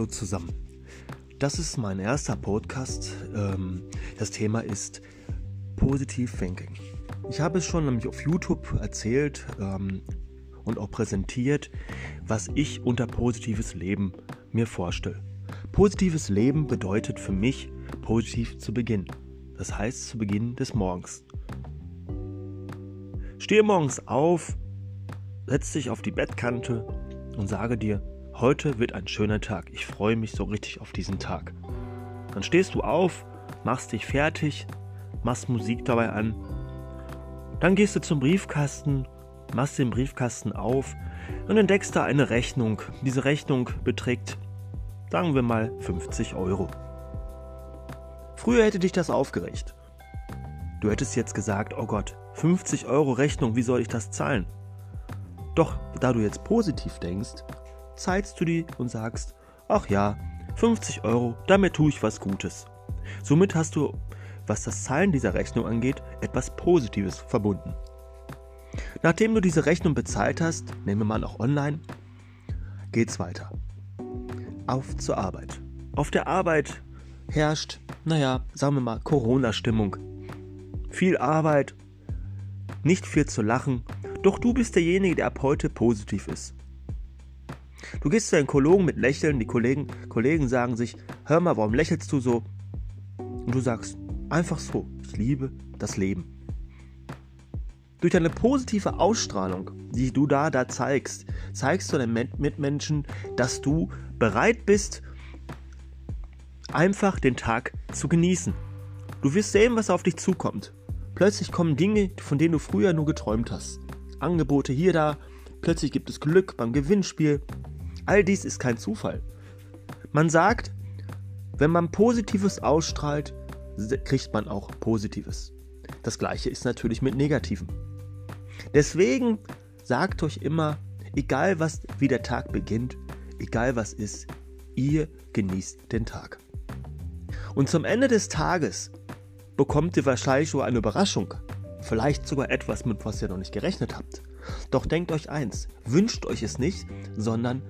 Hallo zusammen. Das ist mein erster Podcast. Ähm, das Thema ist Positive Thinking. Ich habe es schon nämlich auf YouTube erzählt ähm, und auch präsentiert, was ich unter positives Leben mir vorstelle. Positives Leben bedeutet für mich positiv zu beginnen. Das heißt zu Beginn des Morgens. Stehe morgens auf, setz dich auf die Bettkante und sage dir, heute wird ein schöner Tag. Ich freue mich so richtig auf diesen Tag. Dann stehst du auf, machst dich fertig, machst Musik dabei an. Dann gehst du zum Briefkasten, machst den Briefkasten auf und entdeckst da eine Rechnung. Diese Rechnung beträgt, sagen wir mal, 50 Euro. Früher hätte dich das aufgeregt. Du hättest jetzt gesagt, oh Gott, 50 Euro Rechnung, wie soll ich das zahlen? Doch da du jetzt positiv denkst, zahlst du die und sagst, ach ja, 50 Euro, damit tue ich was Gutes. Somit hast du, was das Zahlen dieser Rechnung angeht, etwas Positives verbunden. Nachdem du diese Rechnung bezahlt hast, nehmen wir mal auch online, geht's weiter. Auf zur Arbeit. Auf der Arbeit herrscht, naja, sagen wir mal, Corona-Stimmung. Viel Arbeit, nicht viel zu lachen, doch du bist derjenige, der ab heute positiv ist. Du gehst zu deinen Kollegen mit Lächeln, die Kollegen, Kollegen sagen sich, hör mal, warum lächelst du so? Und du sagst, einfach so, ich liebe das Leben. Durch deine positive Ausstrahlung, die du da, da zeigst, zeigst du deinen Mitmenschen, dass du bereit bist, einfach den Tag zu genießen. Du wirst sehen, was auf dich zukommt. Plötzlich kommen Dinge, von denen du früher nur geträumt hast. Angebote hier, da. Plötzlich gibt es Glück beim Gewinnspiel. All dies ist kein Zufall. Man sagt, wenn man Positives ausstrahlt, kriegt man auch Positives. Das gleiche ist natürlich mit Negativen. Deswegen sagt euch immer, egal was, wie der Tag beginnt, egal was ist, ihr genießt den Tag. Und zum Ende des Tages bekommt ihr wahrscheinlich so eine Überraschung. Vielleicht sogar etwas, mit was ihr noch nicht gerechnet habt. Doch denkt euch eins, wünscht euch es nicht, sondern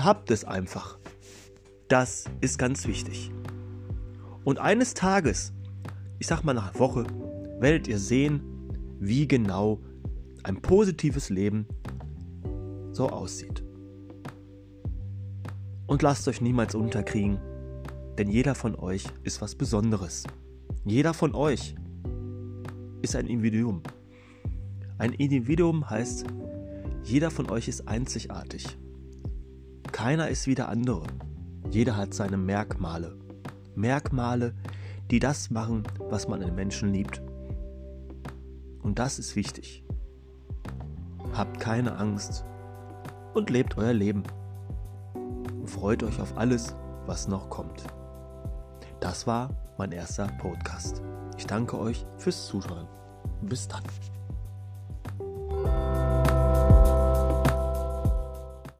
habt es einfach. Das ist ganz wichtig. Und eines Tages, ich sag mal nach einer Woche, werdet ihr sehen, wie genau ein positives Leben so aussieht. Und lasst euch niemals unterkriegen, denn jeder von euch ist was Besonderes. Jeder von euch ist ein Individuum. Ein Individuum heißt, jeder von euch ist einzigartig. Keiner ist wie der andere. Jeder hat seine Merkmale. Merkmale, die das machen, was man in Menschen liebt. Und das ist wichtig. Habt keine Angst und lebt euer Leben. freut euch auf alles, was noch kommt. Das war mein erster Podcast. Ich danke euch fürs Zuschauen. Bis dann.